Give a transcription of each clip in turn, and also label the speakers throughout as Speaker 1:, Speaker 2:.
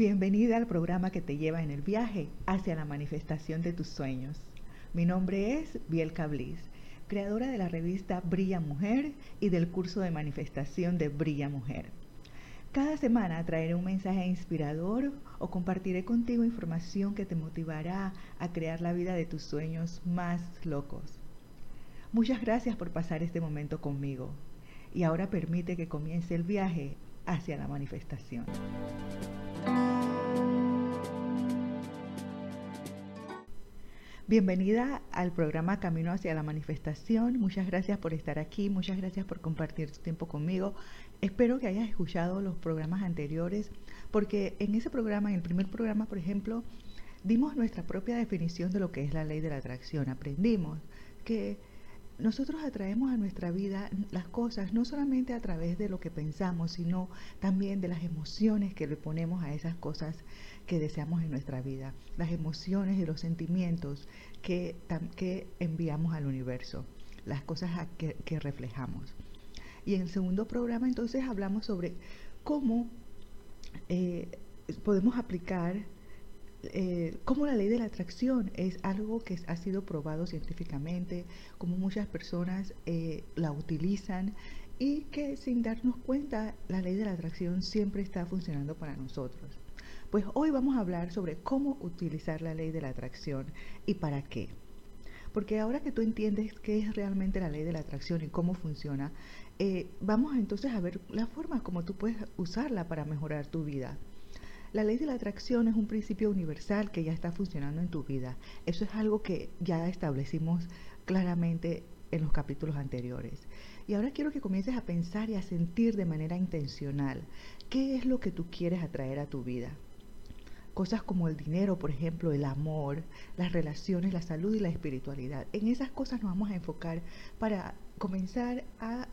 Speaker 1: Bienvenida al programa que te lleva en el viaje hacia la manifestación de tus sueños. Mi nombre es Biel Cablis, creadora de la revista Brilla Mujer y del curso de manifestación de Brilla Mujer. Cada semana traeré un mensaje inspirador o compartiré contigo información que te motivará a crear la vida de tus sueños más locos. Muchas gracias por pasar este momento conmigo y ahora permite que comience el viaje hacia la manifestación. Bienvenida al programa Camino hacia la Manifestación. Muchas gracias por estar aquí, muchas gracias por compartir tu tiempo conmigo. Espero que hayas escuchado los programas anteriores, porque en ese programa, en el primer programa, por ejemplo, dimos nuestra propia definición de lo que es la ley de la atracción. Aprendimos que nosotros atraemos a nuestra vida las cosas no solamente a través de lo que pensamos, sino también de las emociones que le ponemos a esas cosas que deseamos en nuestra vida, las emociones y los sentimientos que, que enviamos al universo, las cosas que, que reflejamos. Y en el segundo programa entonces hablamos sobre cómo eh, podemos aplicar eh, cómo la ley de la atracción es algo que ha sido probado científicamente, cómo muchas personas eh, la utilizan y que sin darnos cuenta la ley de la atracción siempre está funcionando para nosotros. Pues hoy vamos a hablar sobre cómo utilizar la ley de la atracción y para qué. Porque ahora que tú entiendes qué es realmente la ley de la atracción y cómo funciona, eh, vamos entonces a ver la forma como tú puedes usarla para mejorar tu vida. La ley de la atracción es un principio universal que ya está funcionando en tu vida. Eso es algo que ya establecimos claramente en los capítulos anteriores. Y ahora quiero que comiences a pensar y a sentir de manera intencional qué es lo que tú quieres atraer a tu vida. Cosas como el dinero, por ejemplo, el amor, las relaciones, la salud y la espiritualidad. En esas cosas nos vamos a enfocar para comenzar a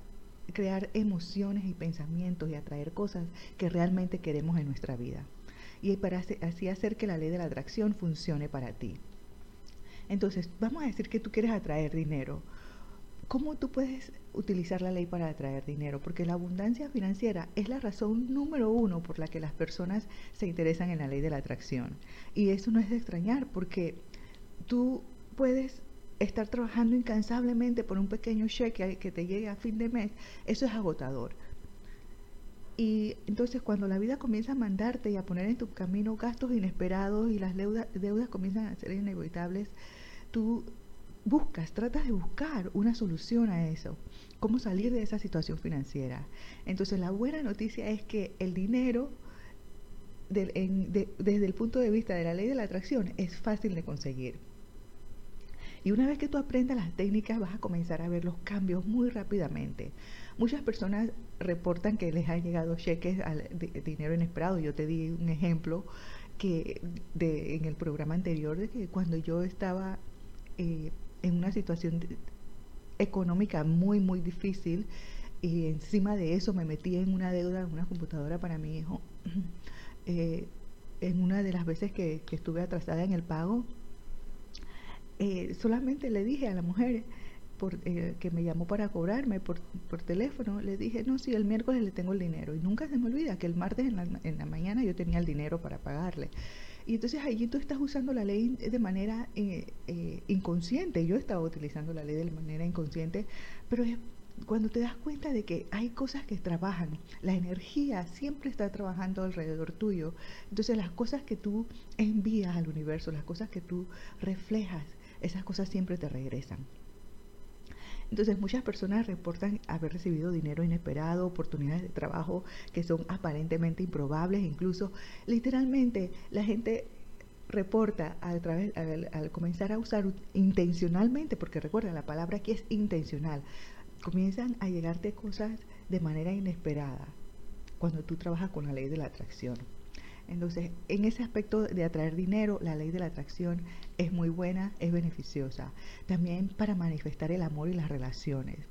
Speaker 1: crear emociones y pensamientos y atraer cosas que realmente queremos en nuestra vida. Y para así hacer que la ley de la atracción funcione para ti. Entonces, vamos a decir que tú quieres atraer dinero. ¿Cómo tú puedes utilizar la ley para atraer dinero? Porque la abundancia financiera es la razón número uno por la que las personas se interesan en la ley de la atracción. Y eso no es de extrañar porque tú puedes estar trabajando incansablemente por un pequeño cheque que te llegue a fin de mes. Eso es agotador. Y entonces cuando la vida comienza a mandarte y a poner en tu camino gastos inesperados y las deudas, comienzan a ser inevitables, tú buscas, tratas de buscar una solución a eso, cómo salir de esa situación financiera. Entonces la buena noticia es que el dinero, desde el punto de vista de la ley de la atracción, es fácil de conseguir. Y una vez que tú aprendas las técnicas vas a comenzar a ver los cambios muy rápidamente. Muchas personas reportan que les han llegado cheques de, dinero inesperado. Yo te di un ejemplo que en el programa anterior de que cuando yo estaba eh, en una situación económica muy, muy difícil y encima de eso me metí en una deuda en una computadora para mi hijo. Eh, en una de las veces que, estuve atrasada en el pago, eh, solamente le dije a la mujer por, eh, que me llamó para cobrarme por, por, teléfono, le dije, no, sí, el miércoles le tengo el dinero. Y nunca se me olvida que el martes en la, en la mañana yo tenía el dinero para pagarle. Y entonces allí tú estás usando la ley de manera eh, eh, inconsciente. Yo estaba utilizando la ley de manera inconsciente, pero es cuando te das cuenta de que hay cosas que trabajan, la energía siempre está trabajando alrededor tuyo. Entonces las cosas que tú envías al universo, las cosas que tú reflejas, esas cosas siempre te regresan. Entonces muchas personas reportan haber recibido dinero inesperado, oportunidades de trabajo que son aparentemente improbables, incluso literalmente la gente reporta a través, al, comenzar a usar intencionalmente, porque recuerda, la palabra aquí es intencional, comienzan a llegarte cosas de manera inesperada cuando tú trabajas con la ley de la atracción. Entonces, en ese aspecto de atraer dinero, la ley de la atracción es muy buena, es beneficiosa. También para manifestar el amor y las relaciones.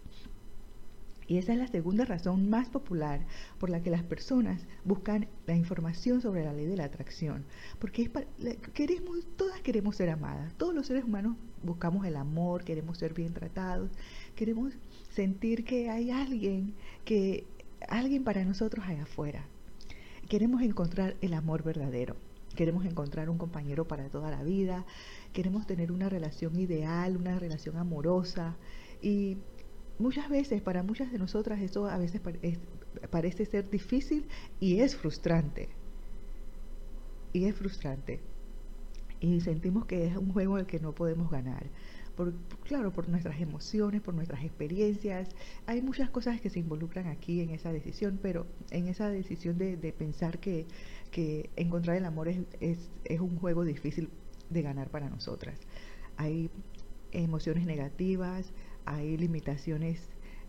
Speaker 1: Y esa es la segunda razón más popular por la que las personas buscan la información sobre la ley de la atracción. Porque es queremos, todas queremos ser amadas. Todos los seres humanos buscamos el amor, queremos ser bien tratados, queremos sentir que hay alguien que alguien para nosotros allá afuera. Queremos encontrar el amor verdadero. Queremos encontrar un compañero para toda la vida, queremos tener una relación ideal, una relación amorosa y muchas veces para muchas de nosotras eso a veces parece ser difícil y es frustrante. Y es frustrante. Y sentimos que es un juego el que no podemos ganar por, claro, por nuestras emociones, por nuestras experiencias. Hay muchas cosas que se involucran aquí en esa decisión, pero en esa decisión de, pensar que, encontrar el amor es, es, un juego difícil de ganar para nosotras. Hay emociones negativas, hay limitaciones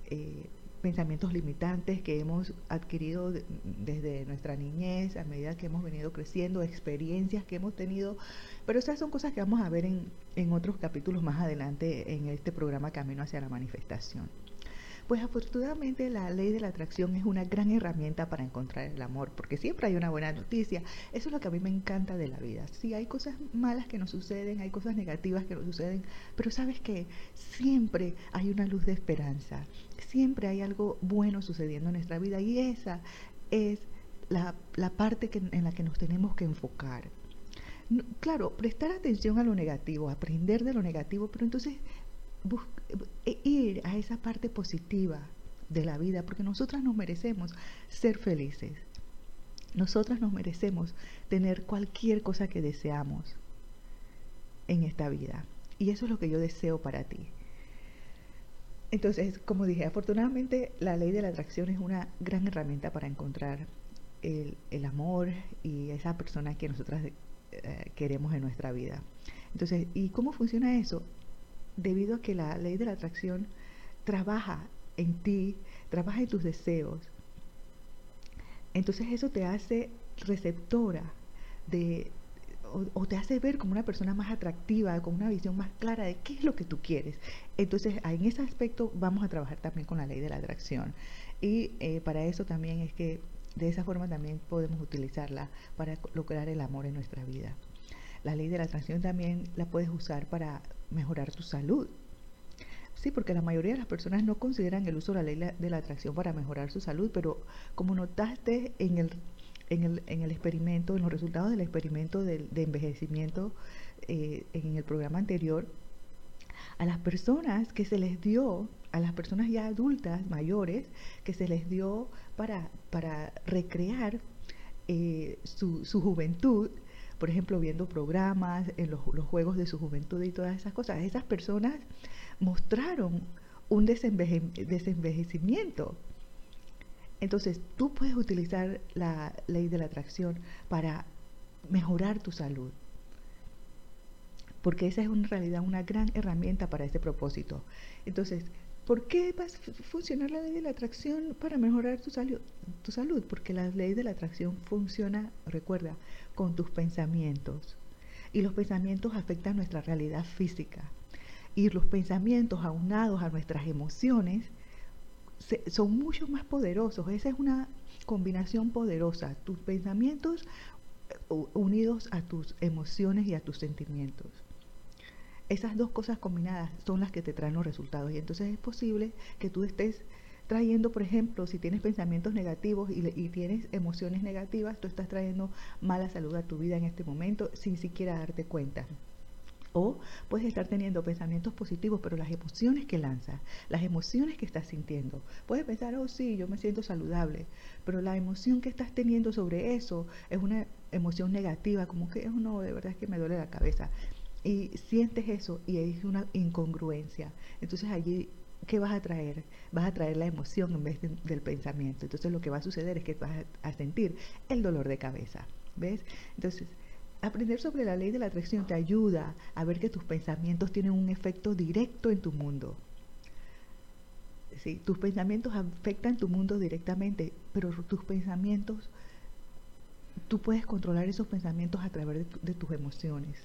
Speaker 1: eh, pensamientos limitantes que hemos adquirido desde nuestra niñez, a medida que hemos venido creciendo, experiencias que hemos tenido, pero esas son cosas que vamos a ver en, en otros capítulos más adelante en este programa Camino hacia la Manifestación. Pues afortunadamente la ley de la atracción es una gran herramienta para encontrar el amor, porque siempre hay una buena noticia. Eso es lo que a mí me encanta de la vida. Sí, hay cosas malas que nos suceden, hay cosas negativas que nos suceden, pero sabes que siempre hay una luz de esperanza, siempre hay algo bueno sucediendo en nuestra vida y esa es la, parte en la que nos tenemos que enfocar. claro, prestar atención a lo negativo, aprender de lo negativo, pero entonces ir a esa parte positiva de la vida, porque nosotras nos merecemos ser felices. Nosotras nos merecemos tener cualquier cosa que deseamos en esta vida. Y eso es lo que yo deseo para ti. Entonces, como dije, afortunadamente la ley de la atracción es una gran herramienta para encontrar el, amor y esa persona que nosotras eh, queremos en nuestra vida. Entonces, ¿y cómo funciona eso? Debido a que la ley de la atracción trabaja en ti, trabaja en tus deseos. Entonces eso te hace receptora de, o, te hace ver como una persona más atractiva, con una visión más clara de qué es lo que tú quieres. Entonces en ese aspecto vamos a trabajar también con la ley de la atracción. Y eh, para eso también es que de esa forma también podemos utilizarla para lograr el amor en nuestra vida. La ley de la atracción también la puedes usar para mejorar tu salud. Sí, porque la mayoría de las personas no consideran el uso de la ley de la atracción para mejorar su salud, pero como notaste en el, en el, en el experimento, en los resultados del experimento de, envejecimiento eh, en el programa anterior, a las personas que se les dio, a las personas ya adultas, mayores, que se les dio para, para recrear eh, su, su juventud, por ejemplo, viendo programas, en los, juegos de su juventud y todas esas cosas. Esas personas mostraron un desenvejecimiento. Entonces, tú puedes utilizar la ley de la atracción para mejorar tu salud. Porque esa es en realidad una gran herramienta para ese propósito. Entonces, ¿Por qué va a funcionar la ley de la atracción para mejorar tu, tu salud? Porque la ley de la atracción funciona, recuerda, con tus pensamientos. Y los pensamientos afectan nuestra realidad física. Y los pensamientos aunados a nuestras emociones son mucho más poderosos. Esa es una combinación poderosa. Tus pensamientos eh, unidos a tus emociones y a tus sentimientos. Esas dos cosas combinadas son las que te traen los resultados y entonces es posible que tú estés trayendo, por ejemplo, si tienes pensamientos negativos y, tienes emociones negativas, tú estás trayendo mala salud a tu vida en este momento sin siquiera darte cuenta. O puedes estar teniendo pensamientos positivos, pero las emociones que lanzas, las emociones que estás sintiendo, puedes pensar, oh sí, yo me siento saludable, pero la emoción que estás teniendo sobre eso es una emoción negativa, como que, oh, no, de verdad es que me duele la cabeza y sientes eso y hay una incongruencia. Entonces allí, ¿qué vas a traer? Vas a traer la emoción en vez del pensamiento. Entonces lo que va a suceder es que vas a, sentir el dolor de cabeza. ¿Ves? Entonces, aprender sobre la ley de la atracción te ayuda a ver que tus pensamientos tienen un efecto directo en tu mundo. ¿Sí? Tus pensamientos afectan tu mundo directamente, pero tus pensamientos, tú puedes controlar esos pensamientos a través de tus emociones.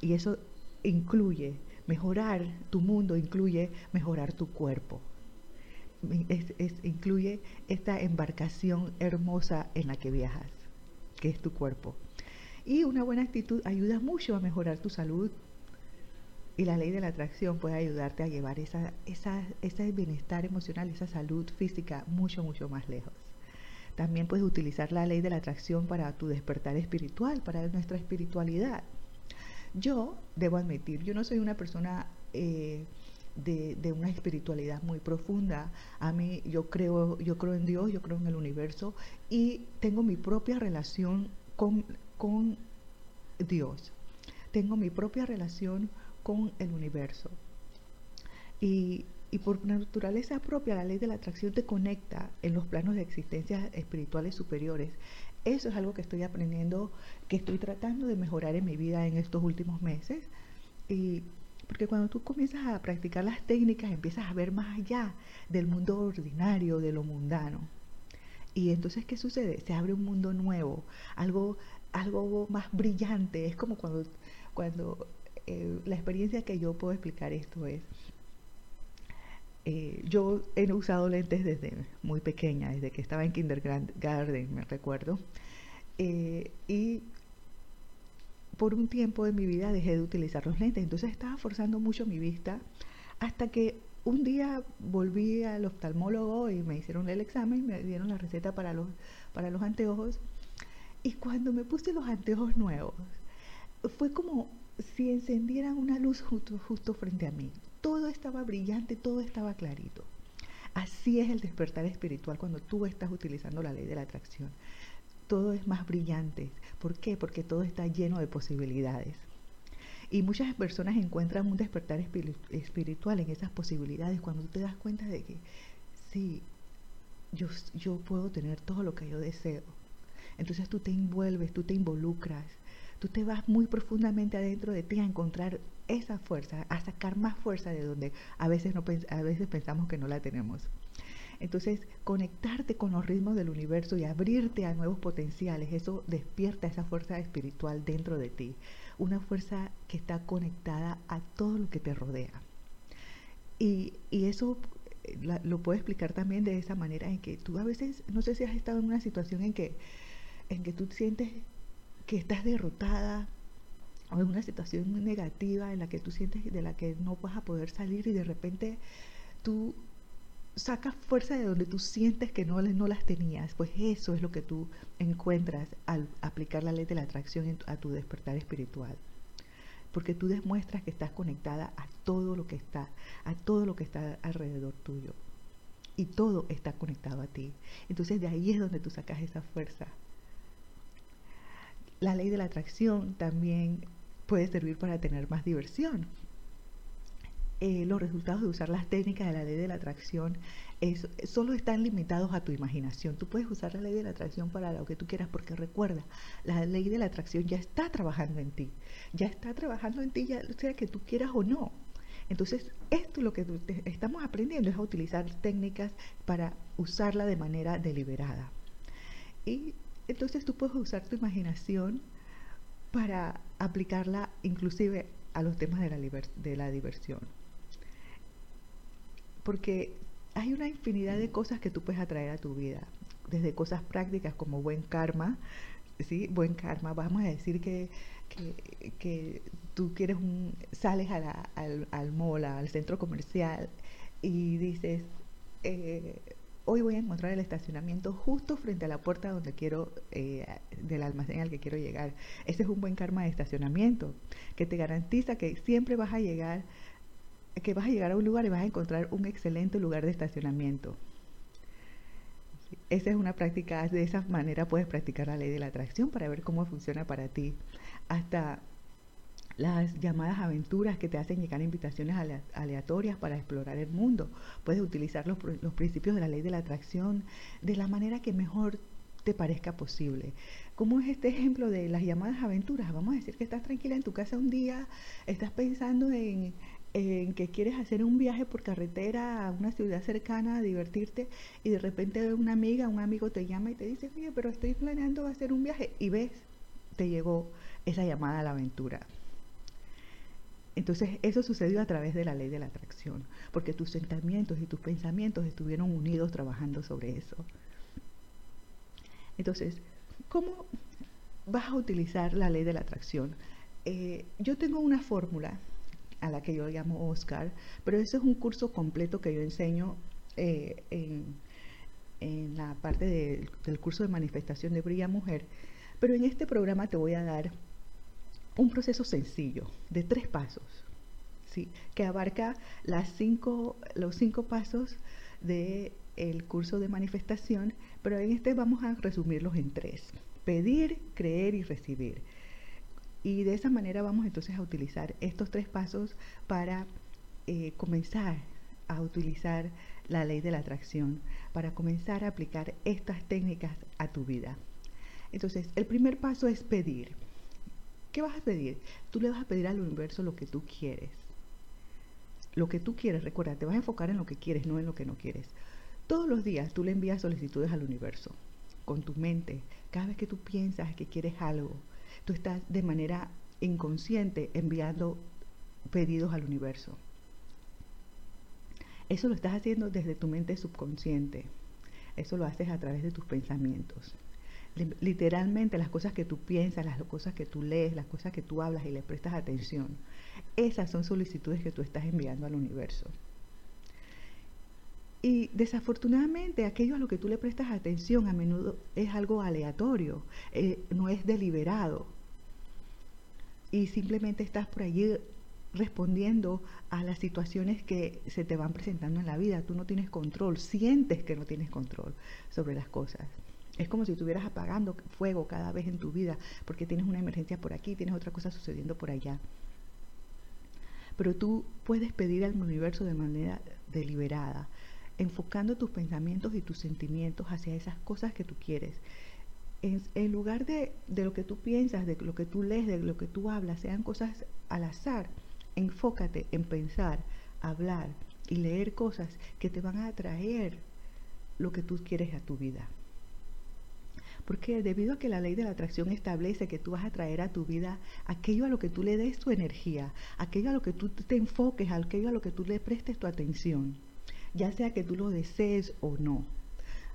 Speaker 1: Y eso incluye mejorar tu mundo, incluye mejorar tu cuerpo. incluye esta embarcación hermosa en la que viajas, que es tu cuerpo. Y una buena actitud ayuda mucho a mejorar tu salud. Y la ley de la atracción puede ayudarte a llevar esa, esa, ese bienestar emocional, esa salud física mucho, mucho más lejos. También puedes utilizar la ley de la atracción para tu despertar espiritual, para nuestra espiritualidad. Yo debo admitir, yo no soy una persona eh, de, una espiritualidad muy profunda. A mí yo creo, yo creo en Dios, yo creo en el universo y tengo mi propia relación con, Dios. Tengo mi propia relación con el universo. Y por naturaleza propia, la ley de la atracción te conecta en los planos de existencias espirituales superiores. Eso es algo que estoy aprendiendo, que estoy tratando de mejorar en mi vida en estos últimos meses. Y porque cuando tú comienzas a practicar las técnicas, empiezas a ver más allá del mundo ordinario, de lo mundano. Y entonces, ¿qué sucede? Se abre un mundo nuevo, algo, algo más brillante. Es como cuando, cuando eh, la experiencia que yo puedo explicar esto es, eh, yo he usado lentes desde muy pequeña, desde que estaba en kindergarten, me recuerdo. Eh, y por un tiempo de mi vida dejé de utilizar los lentes, entonces estaba forzando mucho mi vista hasta que un día volví al oftalmólogo y me hicieron el examen, me dieron la receta para los, para los anteojos. Y cuando me puse los anteojos nuevos, fue como si encendieran una luz justo, justo frente a mí. Todo estaba brillante, todo estaba clarito. Así es el despertar espiritual cuando tú estás utilizando la ley de la atracción. Todo es más brillante. ¿Por qué? Porque todo está lleno de posibilidades. Y muchas personas encuentran un despertar espiritual en esas posibilidades cuando tú te das cuenta de que sí, yo, yo puedo tener todo lo que yo deseo. Entonces tú te envuelves, tú te involucras, tú te vas muy profundamente adentro de ti a encontrar esa fuerza, a sacar más fuerza de donde a veces, no, a veces pensamos que no la tenemos. Entonces, conectarte con los ritmos del universo y abrirte a nuevos potenciales, eso despierta esa fuerza espiritual dentro de ti, una fuerza que está conectada a todo lo que te rodea. Y, y eso eh, lo puedo explicar también de esa manera en que tú a veces, no sé si has estado en una situación en que, en que tú sientes que estás derrotada o en una situación negativa en la que tú sientes de la que no vas a poder salir y de repente tú sacas fuerza de donde tú sientes que no, no las tenías, pues eso es lo que tú encuentras al aplicar la ley de la atracción a tu despertar espiritual. Porque tú demuestras que estás conectada a todo lo que está, a todo lo que está alrededor tuyo. Y todo está conectado a ti. Entonces de ahí es donde tú sacas esa fuerza. La ley de la atracción también puede servir para tener más diversión. Eh, los resultados de usar las técnicas de la ley de la atracción solo están limitados a tu imaginación. Tú puedes usar la ley de la atracción para lo que tú quieras, porque recuerda, la ley de la atracción ya está trabajando en ti, ya está trabajando en ti, ya sea que tú quieras o no. Entonces, esto es lo que estamos aprendiendo, es a utilizar técnicas para usarla de manera deliberada. Y entonces tú puedes usar tu imaginación para aplicarla inclusive a los temas de la, de la diversión. Porque hay una infinidad de cosas que tú puedes atraer a tu vida, desde cosas prácticas como buen karma, ¿sí? Buen karma, vamos a decir que, que, tú quieres un, sales a la, al, al mall, al centro comercial y dices, eh, hoy voy a encontrar el estacionamiento justo frente a la puerta donde quiero, eh, del almacén al que quiero llegar. Ese es un buen karma de estacionamiento, que te garantiza que siempre vas a llegar, que vas a llegar a un lugar y vas a encontrar un excelente lugar de estacionamiento. Esa es una práctica, de esa manera puedes practicar la ley de la atracción para ver cómo funciona para ti. Hasta las llamadas aventuras que te hacen llegar invitaciones aleatorias para explorar el mundo. Puedes utilizar los, los, principios de la ley de la atracción de la manera que mejor te parezca posible. ¿Cómo es este ejemplo de las llamadas aventuras? Vamos a decir que estás tranquila en tu casa un día, estás pensando en, en que quieres hacer un viaje por carretera a una ciudad cercana a divertirte y de repente una amiga, un amigo te llama y te dice, oye, pero estoy planeando hacer un viaje y ves, te llegó esa llamada a la aventura. Entonces eso sucedió a través de la ley de la atracción, porque tus sentimientos y tus pensamientos estuvieron unidos trabajando sobre eso. Entonces, ¿cómo vas a utilizar la ley de la atracción? Eh, yo tengo una fórmula a la que yo llamo Oscar, pero eso es un curso completo que yo enseño eh, en, en, la parte del curso de manifestación de Brilla Mujer, pero en este programa te voy a dar un proceso sencillo de tres pasos, ¿sí? que abarca los cinco pasos del el curso de manifestación, pero en este vamos a resumirlos en tres. Pedir, creer y recibir. Y de esa manera vamos entonces a utilizar estos tres pasos para eh, comenzar a utilizar la ley de la atracción, para comenzar a aplicar estas técnicas a tu vida. Entonces, el primer paso es pedir. ¿Qué vas a pedir? Tú le vas a pedir al universo lo que tú quieres. Lo que tú quieres, recuerda, te vas a enfocar en lo que quieres, no en lo que no quieres. Todos los días tú le envías solicitudes al universo con tu mente. Cada vez que tú piensas que quieres algo, tú estás de manera inconsciente enviando pedidos al universo. Eso lo estás haciendo desde tu mente subconsciente. Eso lo haces a través de tus pensamientos literalmente las cosas que tú piensas, las cosas que tú lees, las cosas que tú hablas y le prestas atención, esas son solicitudes que tú estás enviando al universo. Y desafortunadamente aquello a lo que tú le prestas atención a menudo es algo aleatorio, eh, no es deliberado. Y simplemente estás por allí respondiendo a las situaciones que se te van presentando en la vida. Tú no tienes control, sientes que no tienes control sobre las cosas. Es como si estuvieras apagando fuego cada vez en tu vida porque tienes una emergencia por aquí, tienes otra cosa sucediendo por allá. Pero tú puedes pedir al universo de manera deliberada, enfocando tus pensamientos y tus sentimientos hacia esas cosas que tú quieres. En, lugar de, de, lo que tú piensas, de lo que tú lees, de lo que tú hablas, sean cosas al azar, enfócate en pensar, hablar y leer cosas que te van a atraer lo que tú quieres a tu vida. Porque debido a que la ley de la atracción establece que tú vas a traer a tu vida aquello a lo que tú le des tu energía, aquello a lo que tú te enfoques, aquello a lo que tú le prestes tu atención, ya sea que tú lo desees o no.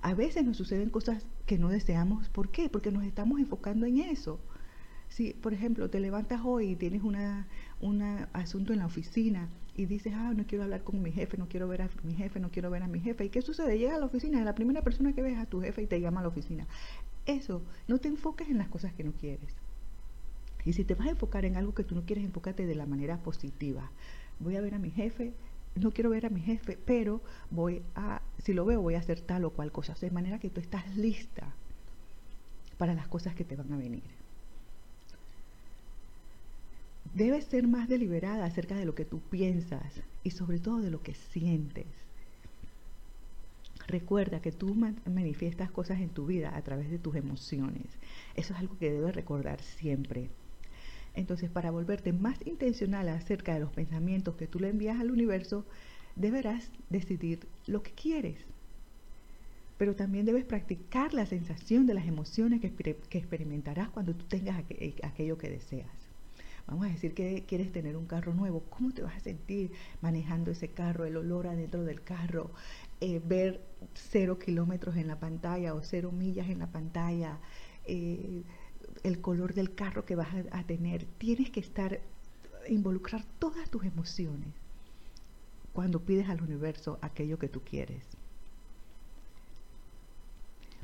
Speaker 1: A veces nos suceden cosas que no deseamos. ¿Por qué? Porque nos estamos enfocando en eso. Si, por ejemplo, te levantas hoy y tienes un asunto en la oficina y dices, ah, no quiero hablar con mi jefe, no quiero ver a mi jefe, no quiero ver a mi jefe. ¿Y qué sucede? Llega a la oficina, y la primera persona que ves a tu jefe y te llama a la oficina. Eso, no te enfoques en las cosas que no quieres. Y si te vas a enfocar en algo que tú no quieres, enfócate de la manera positiva. Voy a ver a mi jefe, no quiero ver a mi jefe, pero voy a, si lo veo, voy a hacer tal o cual cosa. de manera que tú estás lista para las cosas que te van a venir. Debes ser más deliberada acerca de lo que tú piensas y sobre todo de lo que sientes. Recuerda que tú manifiestas cosas en tu vida a través de tus emociones. Eso es algo que debes recordar siempre. Entonces, para volverte más intencional acerca de los pensamientos que tú le envías al universo, deberás decidir lo que quieres. Pero también debes practicar la sensación de las emociones que, experimentarás cuando tú tengas aquello que deseas. Vamos a decir que quieres tener un carro nuevo. ¿Cómo te vas a sentir manejando ese carro? El olor adentro del carro, eh, ver cero kilómetros en la pantalla o cero millas en la pantalla, eh, el color del carro que vas a, tener. Tienes que estar, involucrar todas tus emociones cuando pides al universo aquello que tú quieres.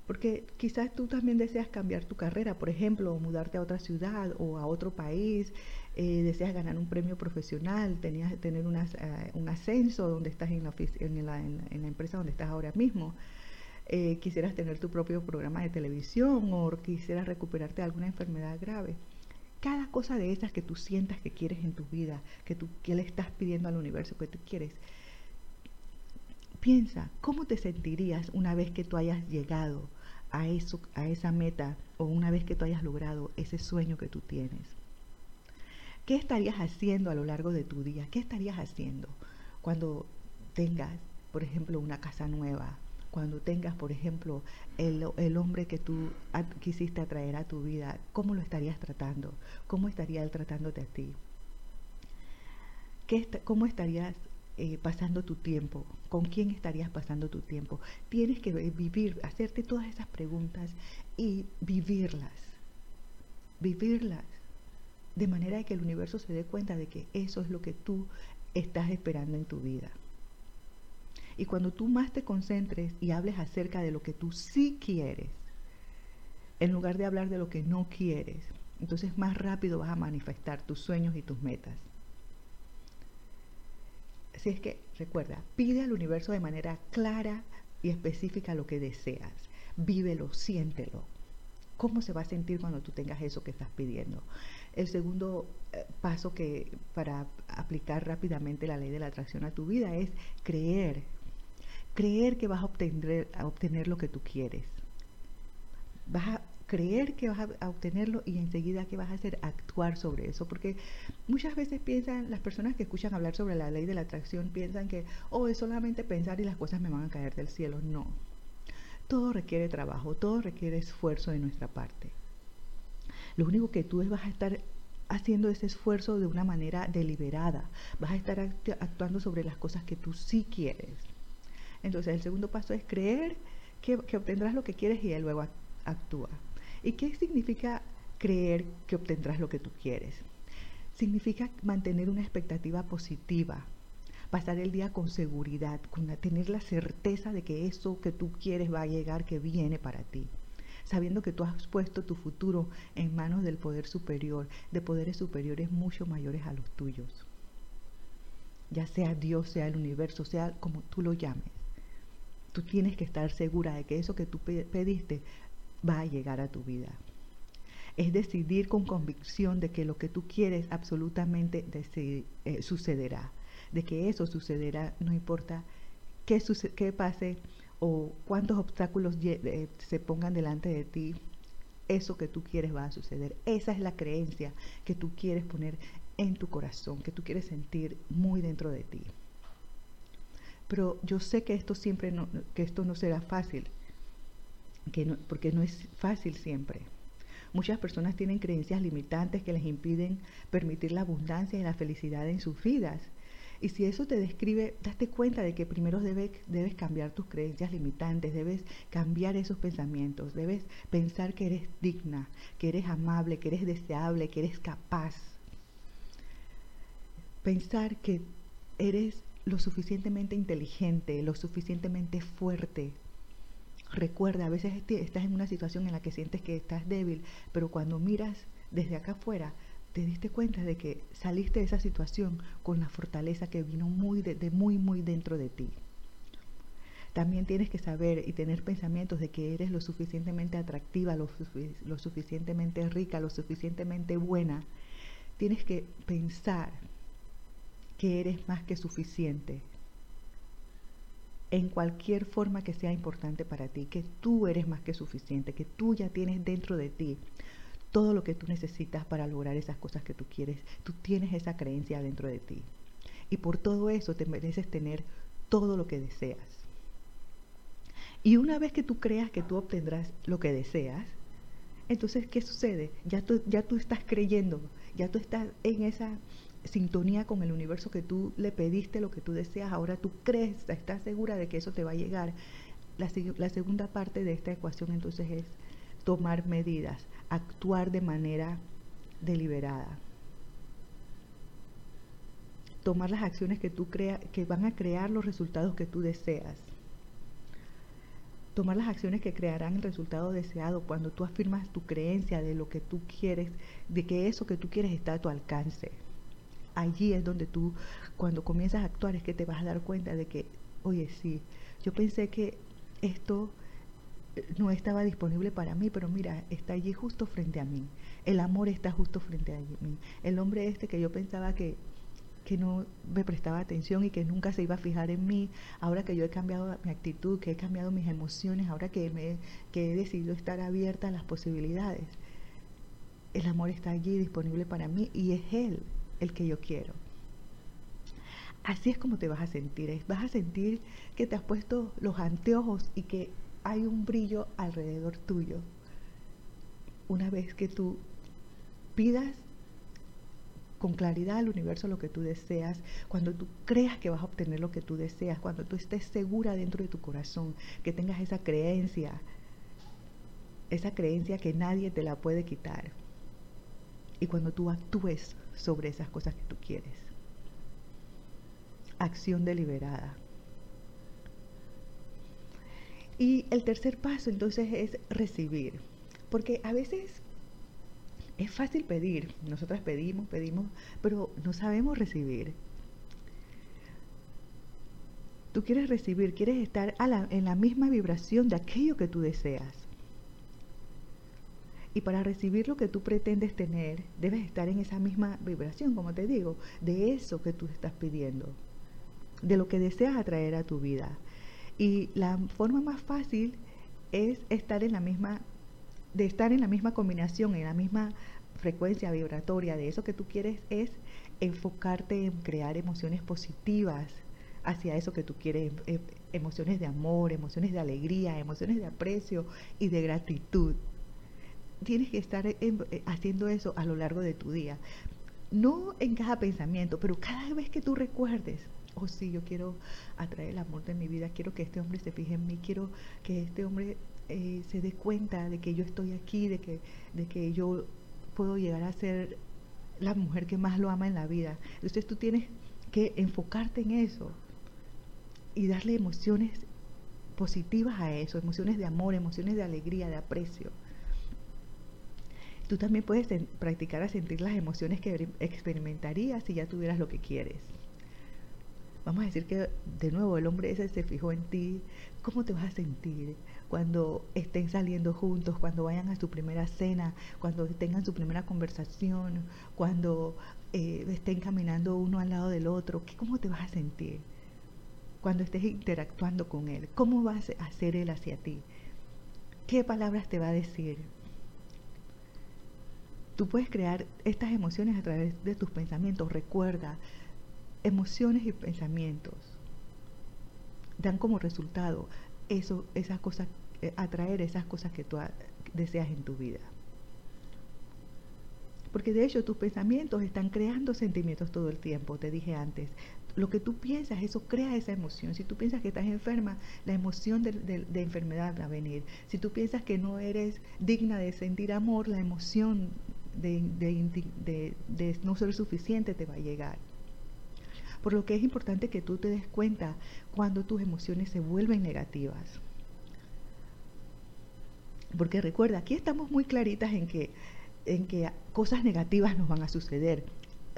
Speaker 1: Porque quizás tú también deseas cambiar tu carrera, por ejemplo, o mudarte a otra ciudad o a otro país, eh, deseas ganar un premio profesional, tenías tener eh, un ascenso donde estás en la, en, la, en, la, empresa donde estás ahora mismo, eh, quisieras tener tu propio programa de televisión o quisieras recuperarte de alguna enfermedad grave. Cada cosa de esas que tú sientas que quieres en tu vida, que tú que le estás pidiendo al universo que tú quieres, piensa cómo te sentirías una vez que tú hayas llegado a, eso, a esa meta o una vez que tú hayas logrado ese sueño que tú tienes. ¿Qué estarías haciendo a lo largo de tu día? ¿Qué estarías haciendo cuando tengas, por ejemplo, una casa nueva? Cuando tengas, por ejemplo, el, hombre que tú quisiste atraer a tu vida, ¿cómo lo estarías tratando? ¿Cómo estaría él tratándote a ti? ¿Qué ¿Cómo estarías eh, pasando tu tiempo? ¿Con quién estarías pasando tu tiempo? Tienes que vivir, hacerte todas esas preguntas y vivirlas. Vivirlas de manera que el universo se dé cuenta de que eso es lo que tú estás esperando en tu vida. Y cuando tú más te concentres y hables acerca de lo que tú sí quieres, en lugar de hablar de lo que no quieres, entonces más rápido vas a manifestar tus sueños y tus metas. Así es que recuerda, pide al universo de manera clara y específica lo que deseas. Vívelo, siéntelo. ¿Cómo se va a sentir cuando tú tengas eso que estás pidiendo? El segundo eh, paso que para aplicar rápidamente la ley de la atracción a tu vida es creer. Creer que vas a obtener, a obtener lo que tú quieres. Vas a creer que vas a, obtenerlo y enseguida que vas a hacer actuar sobre eso porque muchas veces piensan las personas que escuchan hablar sobre la ley de la atracción piensan que oh es solamente pensar y las cosas me van a caer del cielo no todo requiere trabajo todo requiere esfuerzo de nuestra parte lo único que tú vas a estar haciendo ese esfuerzo de una manera deliberada. Vas a estar actuando sobre las cosas que tú sí quieres. Entonces el segundo paso es creer que, que obtendrás lo que quieres y luego actúa. ¿Y qué significa creer que obtendrás lo que tú quieres? Significa mantener una expectativa positiva, pasar el día con seguridad, con tener la certeza de que eso que tú quieres va a llegar, que viene para ti sabiendo que tú has puesto tu futuro en manos del poder superior, de poderes superiores mucho mayores a los tuyos. Ya sea Dios, sea el universo, sea como tú lo llames. Tú tienes que estar segura de que eso que tú pediste va a llegar a tu vida. Es decidir con convicción de que lo que tú quieres absolutamente eh, sucederá, de que eso sucederá, no importa qué, qué pase o cuántos obstáculos eh, se pongan delante de ti, eso que tú quieres va a suceder. Esa es la creencia que tú quieres poner en tu corazón, que tú quieres sentir muy dentro de ti. Pero yo sé que esto siempre no, que esto no será fácil porque no es fácil siempre. Muchas personas tienen creencias limitantes que les impiden permitir la abundancia y la felicidad en sus vidas. Y si eso te describe, date cuenta de que primero debes, debes cambiar tus creencias limitantes, debes cambiar esos pensamientos, debes pensar que eres digna, que eres amable, que eres deseable, que eres capaz. Pensar que eres lo suficientemente inteligente, lo suficientemente fuerte, Recuerda, a veces estás en una situación en la que sientes que estás débil, pero cuando miras desde acá afuera, te diste cuenta de que saliste de esa situación con la fortaleza que vino muy de, muy, muy dentro de ti. También tienes que saber y tener pensamientos de que eres lo suficientemente atractiva, lo, lo suficientemente rica, lo suficientemente buena. Tienes que pensar que eres más que suficiente, en cualquier forma que sea importante para ti, que tú eres más que suficiente, que tú ya tienes dentro de ti todo lo que tú necesitas para lograr esas cosas que tú quieres. Tú tienes esa creencia dentro de ti. Y por todo eso te mereces tener todo lo que deseas. Y una vez que tú creas que tú obtendrás lo que deseas, entonces, ¿qué sucede? Ya tú, ya tú estás creyendo, ya tú estás en esa sintonía con el universo que tú le pediste, lo que tú deseas, ahora tú crees, estás segura de que eso te va a llegar. La, la segunda parte de esta ecuación entonces es tomar medidas, actuar de manera deliberada. Tomar las acciones que tú creas, que van a crear los resultados que tú deseas. Tomar las acciones que crearán el resultado deseado cuando tú afirmas tu creencia de lo que tú quieres, de que eso que tú quieres está a tu alcance allí es donde tú, cuando comienzas a actuar, es que te vas a dar cuenta de que, oye, sí, yo pensé que esto no estaba disponible para mí, pero mira, está allí justo frente a mí. El amor está justo frente a mí. El hombre este que yo pensaba que, que no me prestaba atención y que nunca se iba a fijar en mí, ahora que yo he cambiado mi actitud, que he cambiado mis emociones, ahora que, me, que he decidido estar abierta a las posibilidades, el amor está allí disponible para mí y es Él el que yo quiero. Así es como te vas a sentir. Vas a sentir que te has puesto los anteojos y que hay un brillo alrededor tuyo. Una vez que tú pidas con claridad al universo lo que tú deseas, cuando tú creas que vas a obtener lo que tú deseas, cuando tú estés segura dentro de tu corazón, que tengas esa creencia, esa creencia que nadie te la puede quitar. Y cuando tú actúes sobre esas cosas que tú quieres. Acción deliberada. Y el tercer paso entonces es recibir, porque a veces es fácil pedir, nosotras pedimos, pedimos, pero no sabemos recibir. Tú quieres recibir, quieres estar en la misma vibración de aquello que tú deseas. Y para recibir lo que tú pretendes tener, debes estar en esa misma vibración, como te digo, de eso que tú estás pidiendo, de lo que deseas atraer a tu vida. Y la forma más fácil es estar en la misma, de estar en la misma combinación, en la misma frecuencia vibratoria de eso que tú quieres, es enfocarte en crear emociones positivas hacia eso que tú quieres, em, emociones de amor, emociones de alegría, emociones de aprecio y de gratitud. Tienes que estar em, eh, haciendo eso a lo largo de tu día. No en cada pensamiento, pero cada vez que tú recuerdes, oh sí, yo quiero atraer el amor de mi vida, quiero que este hombre se fije en mí, quiero que este hombre eh, se dé cuenta de que yo estoy aquí, de que, de que yo puedo llegar a ser la mujer que más lo ama en la vida. Entonces tú tienes que enfocarte en eso y darle emociones positivas a eso, emociones de amor, emociones de alegría, de aprecio. Tú también puedes practicar a sentir las emociones que experimentarías si ya tuvieras lo que quieres vamos a decir que de nuevo el hombre ese se fijó en ti, ¿cómo te vas a sentir cuando estén saliendo juntos, cuando vayan a su primera cena, cuando tengan su primera conversación, cuando eh, estén caminando uno al lado del otro? ¿Qué, ¿Cómo te vas a sentir? Cuando estés interactuando con él, ¿cómo va a hacer él hacia ti? ¿Qué palabras te va a decir? Tú puedes crear estas emociones a través de tus pensamientos. Recuerda, emociones y pensamientos dan como resultado eso, esas cosas, eh, atraer esas cosas que tú deseas en tu vida. Porque de hecho tus pensamientos están creando sentimientos todo el tiempo, te dije antes. Lo que tú piensas, eso crea esa emoción. Si tú piensas que estás enferma, la emoción de, enfermedad va a venir. Si tú piensas que no eres digna de sentir amor, la emoción de, de no ser suficiente te va a llegar. Por lo que es importante que tú te des cuenta cuando tus emociones se vuelven negativas. Porque recuerda, aquí estamos muy claritas en que, en que cosas negativas nos van a suceder.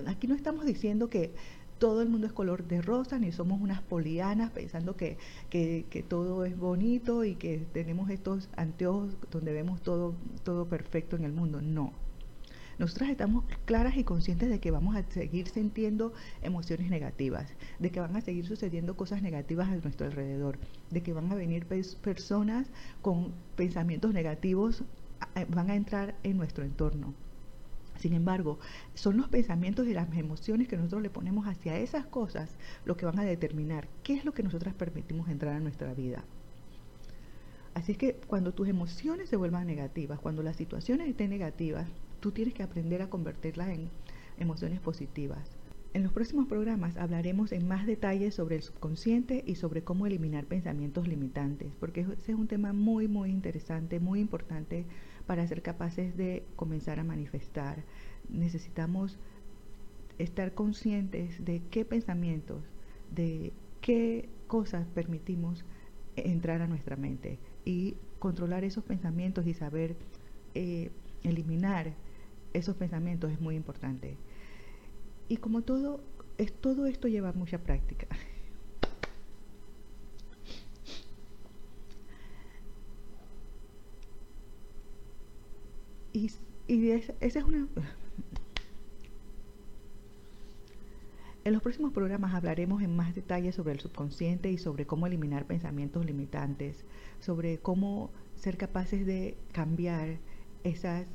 Speaker 1: Aquí no estamos diciendo que todo el mundo es color de rosa, ni somos unas polianas pensando que, que, que, todo es bonito y que tenemos estos anteojos donde vemos todo, todo perfecto en el mundo. No, nosotras estamos claras y conscientes de que vamos a seguir sintiendo emociones negativas, de que van a seguir sucediendo cosas negativas a nuestro alrededor, de que van a venir personas con pensamientos negativos, van a entrar en nuestro entorno. Sin embargo, son los pensamientos y las emociones que nosotros le ponemos hacia esas cosas lo que van a determinar qué es lo que nosotras permitimos entrar a nuestra vida. Así es que cuando tus emociones se vuelvan negativas, cuando las situaciones estén negativas, tú tienes que aprender a convertirlas en emociones positivas. En los próximos programas hablaremos en más detalle sobre el subconsciente y sobre cómo eliminar pensamientos limitantes, porque ese es un tema muy, muy interesante, muy importante para ser capaces de comenzar a manifestar. Necesitamos estar conscientes de qué pensamientos, de qué cosas permitimos entrar a nuestra mente y controlar esos pensamientos y saber eh, eliminar esos pensamientos es muy importante. Y como todo, es, todo esto lleva mucha práctica. Y, y esa, es una... En los próximos programas hablaremos en más detalle sobre el subconsciente y sobre cómo eliminar pensamientos limitantes, sobre cómo ser capaces de cambiar esas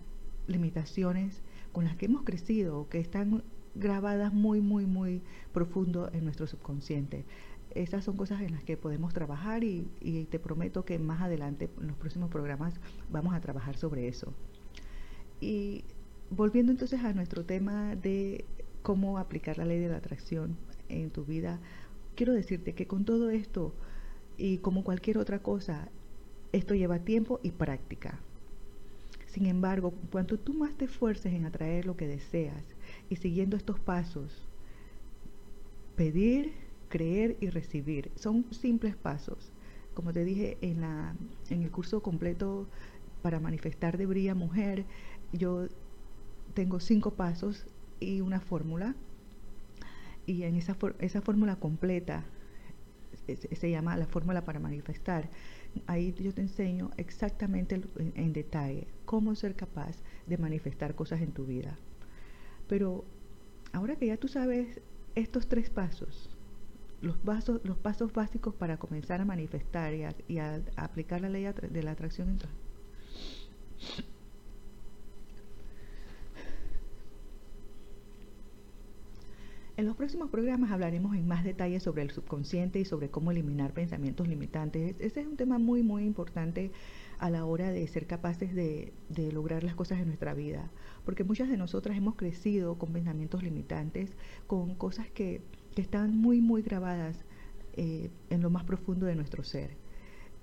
Speaker 1: limitaciones con las que hemos crecido, que están grabadas muy, muy, muy profundo en nuestro subconsciente. Esas son cosas en las que podemos trabajar y, y te prometo que más adelante, en los próximos programas, vamos a trabajar sobre eso. Y volviendo entonces a nuestro tema de cómo aplicar la ley de la atracción en tu vida, quiero decirte que con todo esto y como cualquier otra cosa, esto lleva tiempo y práctica. Sin embargo, cuanto tú más te esfuerces en atraer lo que deseas y siguiendo estos pasos, pedir, creer y recibir, son simples pasos. como te dije, en, la, en el curso completo para manifestar de Brilla Mujer, yo tengo cinco pasos y una fórmula. Y en esa, esa fórmula completa se llama la fórmula para manifestar. Ahí yo te enseño exactamente en, detalle cómo ser capaz de manifestar cosas en tu vida. Pero ahora que ya tú sabes estos tres pasos, los, pasos, los pasos básicos para comenzar a manifestar y a, aplicar la ley de la atracción En los próximos programas hablaremos en más detalle sobre el subconsciente y sobre cómo eliminar pensamientos limitantes. Ese es un tema muy, muy importante a la hora de ser capaces de, lograr las cosas en nuestra vida. Porque muchas de nosotras hemos crecido con pensamientos limitantes, con cosas que, están muy, muy grabadas eh, en lo más profundo de nuestro ser.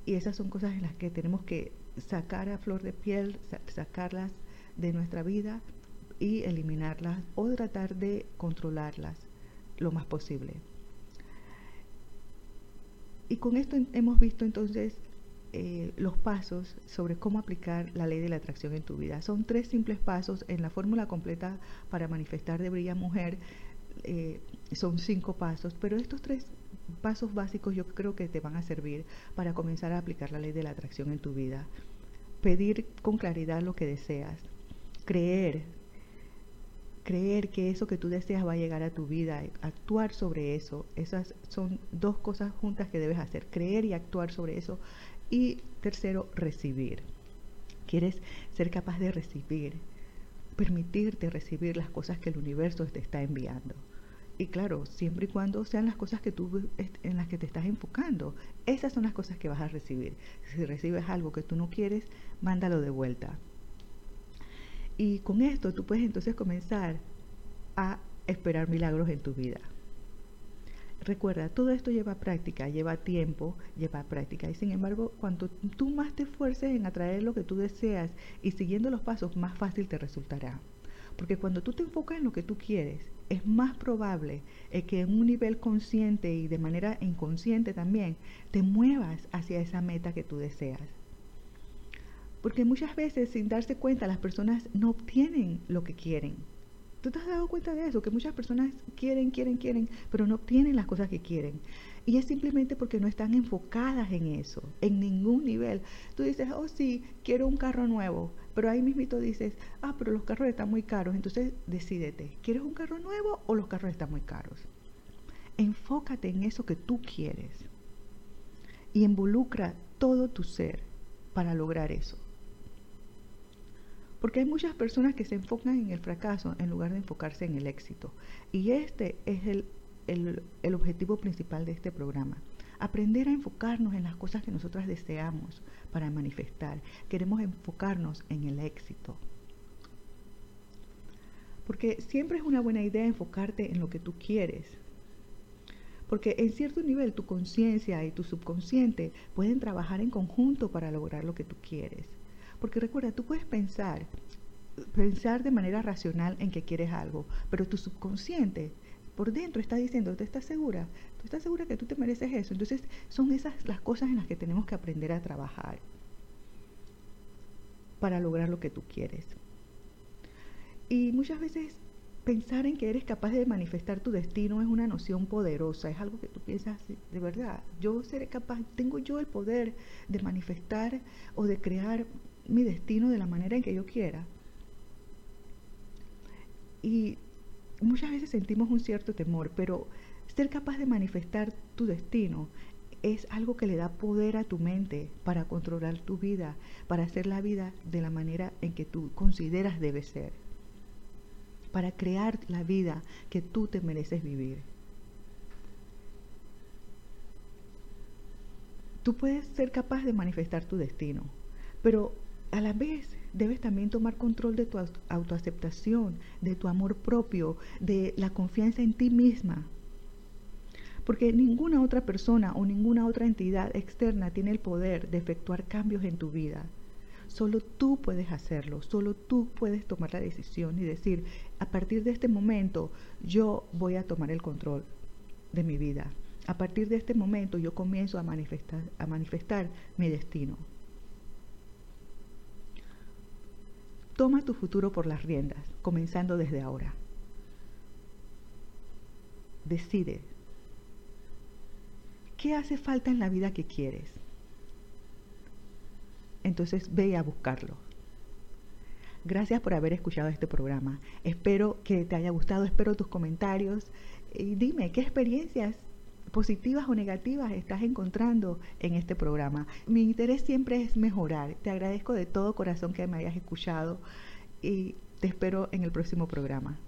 Speaker 1: Y esas son cosas en las que tenemos que sacar a flor de piel, sacarlas de nuestra vida y eliminarlas o tratar de controlarlas lo más posible. Y con esto hemos visto entonces eh, los pasos sobre cómo aplicar la ley de la atracción en tu vida. Son tres simples pasos en la fórmula completa para manifestar de Brilla Mujer. Eh, son cinco pasos, pero estos tres pasos básicos yo creo que te van a servir para comenzar a aplicar la ley de la atracción en tu vida. Pedir con claridad lo que deseas. Creer creer que eso que tú deseas va a llegar a tu vida, actuar sobre eso. Esas son dos cosas juntas que debes hacer, creer y actuar sobre eso. Y tercero, recibir. Quieres ser capaz de recibir, permitirte recibir las cosas que el universo te está enviando. Y claro, siempre y cuando sean las cosas que tú en las que te estás enfocando, esas son las cosas que vas a recibir. Si recibes algo que tú no quieres, mándalo de vuelta. Y con esto tú puedes entonces comenzar a esperar milagros en tu vida. Recuerda, todo esto lleva práctica, lleva tiempo, lleva práctica. Y sin embargo, cuanto tú más te esfuerces en atraer lo que tú deseas y siguiendo los pasos, más fácil te resultará. Porque cuando tú te enfocas en lo que tú quieres, es más probable eh, que en un nivel consciente y de manera inconsciente también te muevas hacia esa meta que tú deseas. Porque muchas veces sin darse cuenta las personas no obtienen lo que quieren. ¿Tú te has dado cuenta de eso? Que muchas personas quieren, quieren, quieren, pero no obtienen las cosas que quieren. Y es simplemente porque no están enfocadas en eso, en ningún nivel. Tú dices, oh sí, quiero un carro nuevo, pero ahí mismito dices, ah, pero los carros están muy caros. Entonces decídete, ¿quieres un carro nuevo o los carros están muy caros? Enfócate en eso que tú quieres y involucra todo tu ser para lograr eso. Porque hay muchas personas que se enfocan en el fracaso en lugar de enfocarse en el éxito. Y este es el, el, objetivo principal de este programa. Aprender a enfocarnos en las cosas que nosotras deseamos para manifestar. Queremos enfocarnos en el éxito. Porque siempre es una buena idea enfocarte en lo que tú quieres. Porque en cierto nivel tu conciencia y tu subconsciente pueden trabajar en conjunto para lograr lo que tú quieres. Porque recuerda, tú puedes pensar, pensar de manera racional en que quieres algo, pero tu subconsciente por dentro está diciendo, ¿tú estás segura? ¿Tú estás segura que tú te mereces eso? Entonces son esas las cosas en las que tenemos que aprender a trabajar para lograr lo que tú quieres. Y muchas veces pensar en que eres capaz de manifestar tu destino es una noción poderosa, es algo que tú piensas, de verdad, yo seré capaz, tengo yo el poder de manifestar o de crear mi destino de la manera en que yo quiera. Y muchas veces sentimos un cierto temor, pero ser capaz de manifestar tu destino es algo que le da poder a tu mente para controlar tu vida, para hacer la vida de la manera en que tú consideras debe ser, para crear la vida que tú te mereces vivir. Tú puedes ser capaz de manifestar tu destino, pero a la vez debes también tomar control de tu autoaceptación, de tu amor propio, de la confianza en ti misma. Porque ninguna otra persona o ninguna otra entidad externa tiene el poder de efectuar cambios en tu vida. Solo tú puedes hacerlo, solo tú puedes tomar la decisión y decir, a partir de este momento yo voy a tomar el control de mi vida. A partir de este momento yo comienzo a manifestar, a manifestar mi destino. Toma tu futuro por las riendas, comenzando desde ahora. Decide. ¿Qué hace falta en la vida que quieres? Entonces ve a buscarlo. Gracias por haber escuchado este programa. Espero que te haya gustado, espero tus comentarios y dime qué experiencias positivas o negativas estás encontrando en este programa. Mi interés siempre es mejorar. Te agradezco de todo corazón que me hayas escuchado y te espero en el próximo programa.